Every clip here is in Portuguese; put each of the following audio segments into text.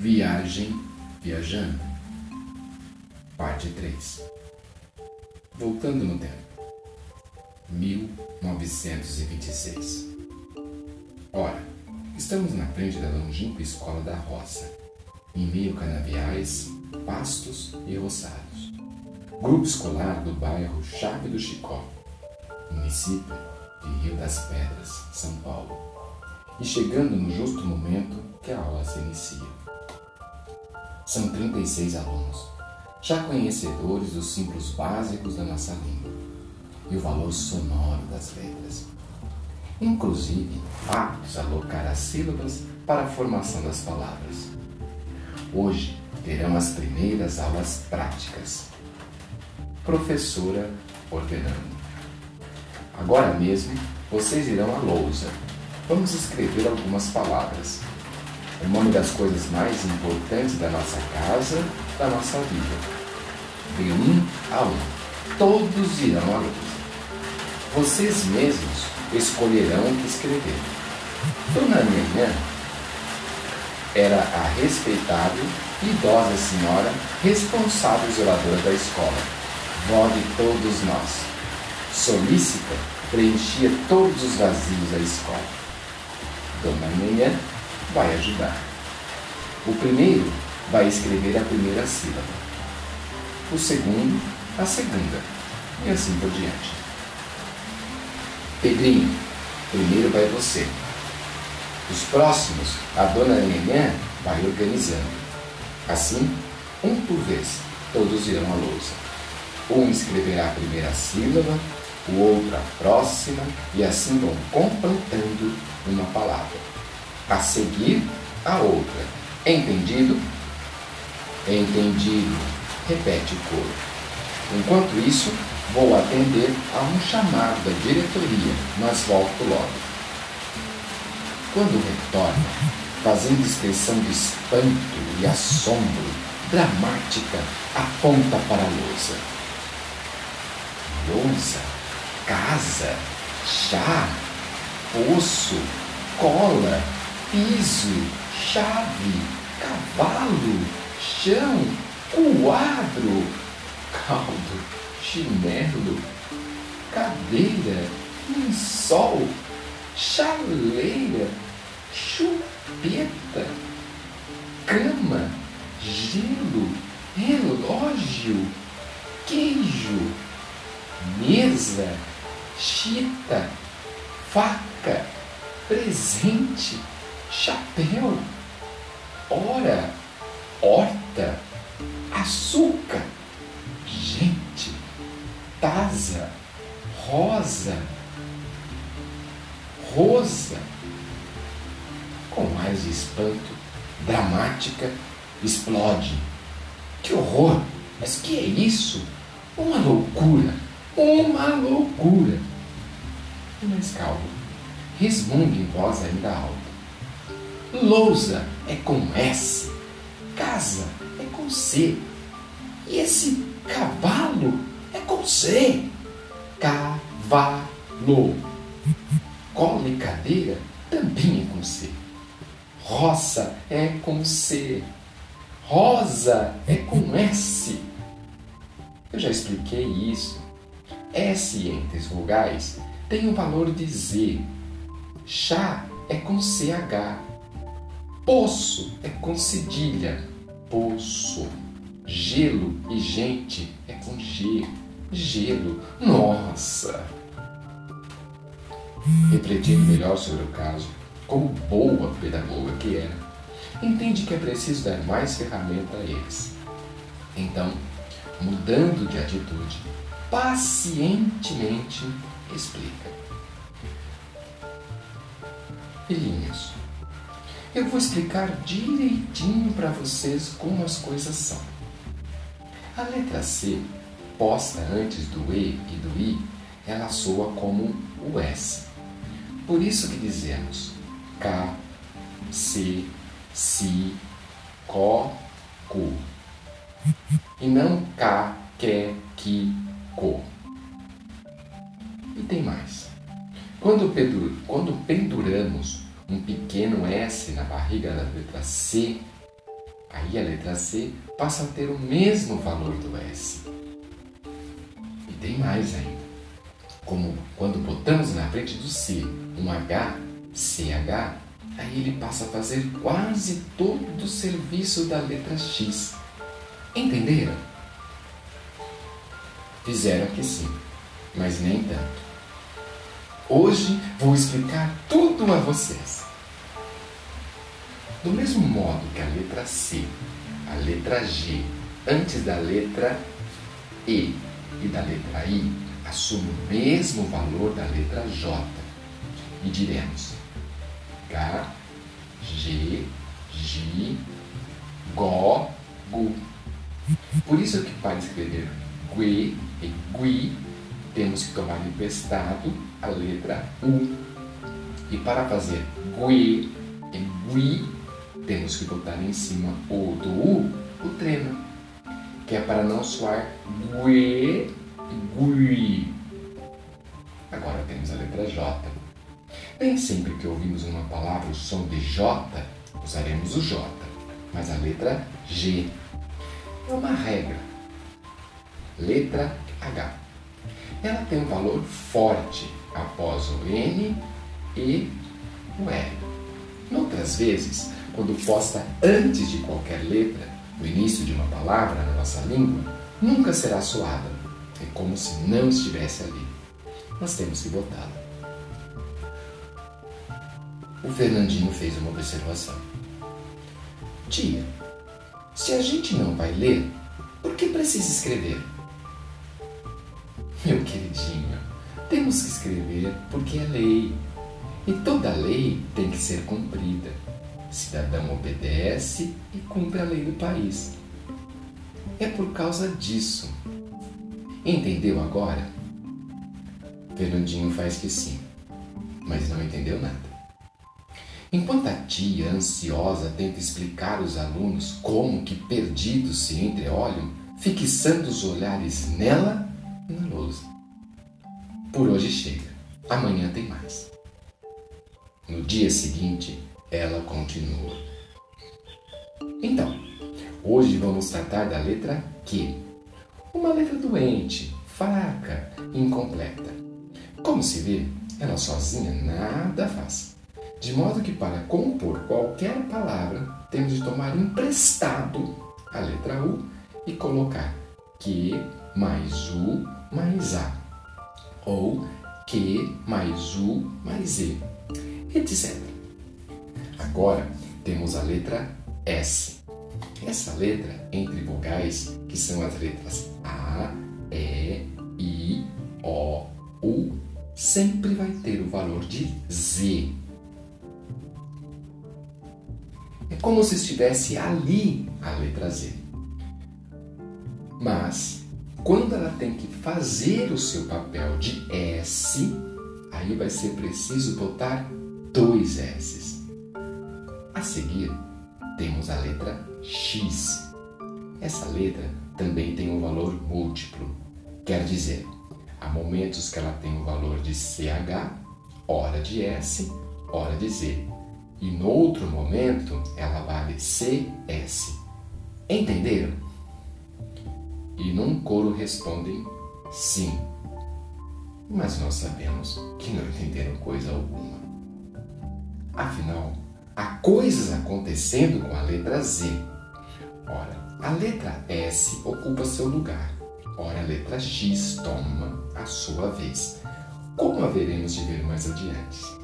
Viagem Viajando. Parte 3. Voltando no tempo. 1926. Ora, estamos na frente da longínqua escola da roça, em meio a canaviais, pastos e roçados. Grupo escolar do bairro Chave do Chicó, município de Rio das Pedras, São Paulo. E chegando no justo momento que a aula se inicia. São 36 alunos, já conhecedores dos símbolos básicos da nossa língua e o valor sonoro das letras. Inclusive, aptos a alocar as sílabas para a formação das palavras. Hoje terão as primeiras aulas práticas. Professora ordenando. Agora mesmo, vocês irão à lousa. Vamos escrever algumas palavras o nome das coisas mais importantes da nossa casa, da nossa vida. De um a um, todos irão à luz. Vocês mesmos escolherão o que escrever. Dona Nhanhã era a respeitável idosa senhora responsável zeladora da escola, vó de todos nós. Solícita, preenchia todos os vazios da escola. Dona Nhanhã vai ajudar. O primeiro vai escrever a primeira sílaba, o segundo, a segunda, e assim por diante. Pedrinho, primeiro vai você. Os próximos, a dona Neném vai organizando. Assim, um por vez, todos irão à lousa. Um escreverá a primeira sílaba, o outro a próxima, e assim vão completando uma palavra a seguir a outra. Entendido? Entendido. Repete o coro. Enquanto isso, vou atender a um chamado da diretoria, mas volto logo. Quando retorna, fazendo expressão de espanto e assombro, dramática, aponta para a lousa. Lousa, casa, chá, poço, cola, piso, chave, cavalo, chão, quadro, caldo, chinelo, cadeira, lençol, chaleira, chupeta, cama, gelo, relógio, queijo, mesa, chita, faca, presente chapéu, hora, horta, açúcar, gente, taza, rosa, rosa. Com mais espanto, dramática, explode. Que horror! Mas que é isso? Uma loucura! Uma loucura! Mas calma, resmungue em voz ainda alta. Lousa é com S, casa é com C. E esse cavalo é com C. Cavalo. Cola e cadeira também é com C. Roça é com C. Rosa é com S. Eu já expliquei isso. S entre as vogais tem o valor de Z. Chá é com CH. Poço é com cedilha. Poço. Gelo e gente é com G. Gelo. Nossa! Refletindo melhor sobre o caso, como boa pedagoga que era, entende que é preciso dar mais ferramenta a eles. Então, mudando de atitude, pacientemente explica. Filhinhos, eu vou explicar direitinho para vocês como as coisas são. A letra C, posta antes do E e do I, ela soa como o S. Por isso que dizemos K, C, Si, Co, Cu. E não K, Que, Ki, Co. E tem mais. Quando, quando penduramos um pequeno S na barriga da letra C, Aí a letra C passa a ter o mesmo valor do S. E tem mais ainda. Como quando botamos na frente do C um H, CH, aí ele passa a fazer quase todo o serviço da letra X. Entenderam? Fizeram que sim, mas nem tanto. Hoje vou explicar tudo a vocês. Do mesmo modo que a letra C, a letra G, antes da letra E e da letra I, assume o mesmo valor da letra J. E diremos H, G, G, Go, Gu. Por isso que para escrever Gui e Gui, temos que tomar emprestado a letra U. E para fazer Gui e Gui, temos que botar em cima o do U, o trema, que é para não soar Gui e Gui. Agora temos a letra J. Nem sempre que ouvimos uma palavra o som de J, usaremos o J, mas a letra G. É uma regra. Letra H. Ela tem um valor forte após o N e o L. Outras vezes, quando posta antes de qualquer letra, no início de uma palavra na nossa língua, nunca será soada. É como se não estivesse ali. Nós temos que botá-la. O Fernandinho fez uma observação. Tia, se a gente não vai ler, por que precisa escrever? Meu queridinho, temos que escrever porque é lei. E toda lei tem que ser cumprida. Cidadão obedece e cumpre a lei do país. É por causa disso. Entendeu agora? Fernandinho faz que sim, mas não entendeu nada. Enquanto a tia, ansiosa, tenta explicar aos alunos como que perdidos se entreolham, fixando os olhares nela e na lousa. Por hoje chega, amanhã tem mais. No dia seguinte, ela continua. Então, hoje vamos tratar da letra Q. Uma letra doente, fraca, incompleta. Como se vê, ela sozinha nada faz. De modo que para compor qualquer palavra, temos de tomar emprestado a letra U e colocar Q mais U mais A, ou Q mais U mais E, etc. Agora temos a letra S. Essa letra entre vogais, que são as letras A, E, I, O, U, sempre vai ter o valor de Z É como se estivesse ali a letra Z. Mas, quando ela tem que fazer o seu papel de S, aí vai ser preciso botar dois S. A seguir, temos a letra X. Essa letra também tem um valor múltiplo. Quer dizer, há momentos que ela tem o um valor de CH, hora de S, hora de Z e no outro momento ela vale CS. Entenderam? E num coro respondem sim. Mas nós sabemos que não entenderam coisa alguma. Afinal, há coisas acontecendo com a letra Z. Ora, a letra S ocupa seu lugar. Ora, a letra X toma a sua vez. Como haveremos de ver mais adiante?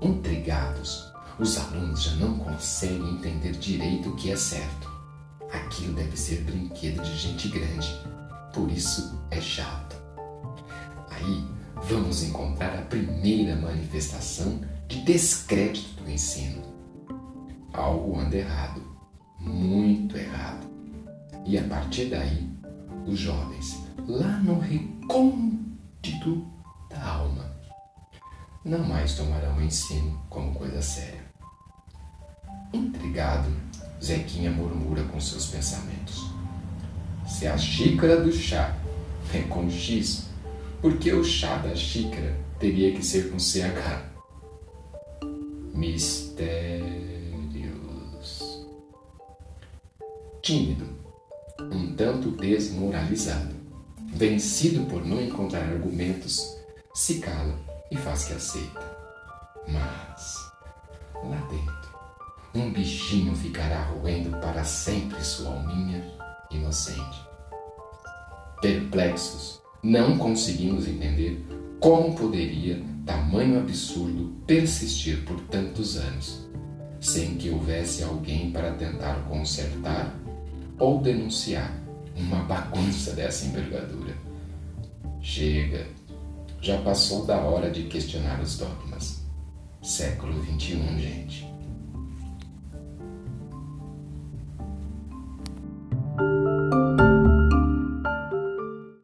Intrigados, os alunos já não conseguem entender direito o que é certo. Aquilo deve ser brinquedo de gente grande, por isso é chato. Aí vamos encontrar a primeira manifestação de descrédito do ensino. Algo anda errado, muito errado. E a partir daí, os jovens, lá no recôndito da alma, não mais tomarão o ensino como coisa séria. Intrigado, Zequinha murmura com seus pensamentos. Se a xícara do chá é com X, por que o chá da xícara teria que ser com CH? Mistérios. tímido, um tanto desmoralizado, vencido por não encontrar argumentos, se cala e faz que aceita. Mas, lá dentro, um bichinho ficará roendo para sempre sua alminha inocente. Perplexos, não conseguimos entender como poderia tamanho absurdo persistir por tantos anos, sem que houvesse alguém para tentar consertar ou denunciar uma bagunça dessa envergadura. Chega, já passou da hora de questionar os dogmas. Século XXI, gente.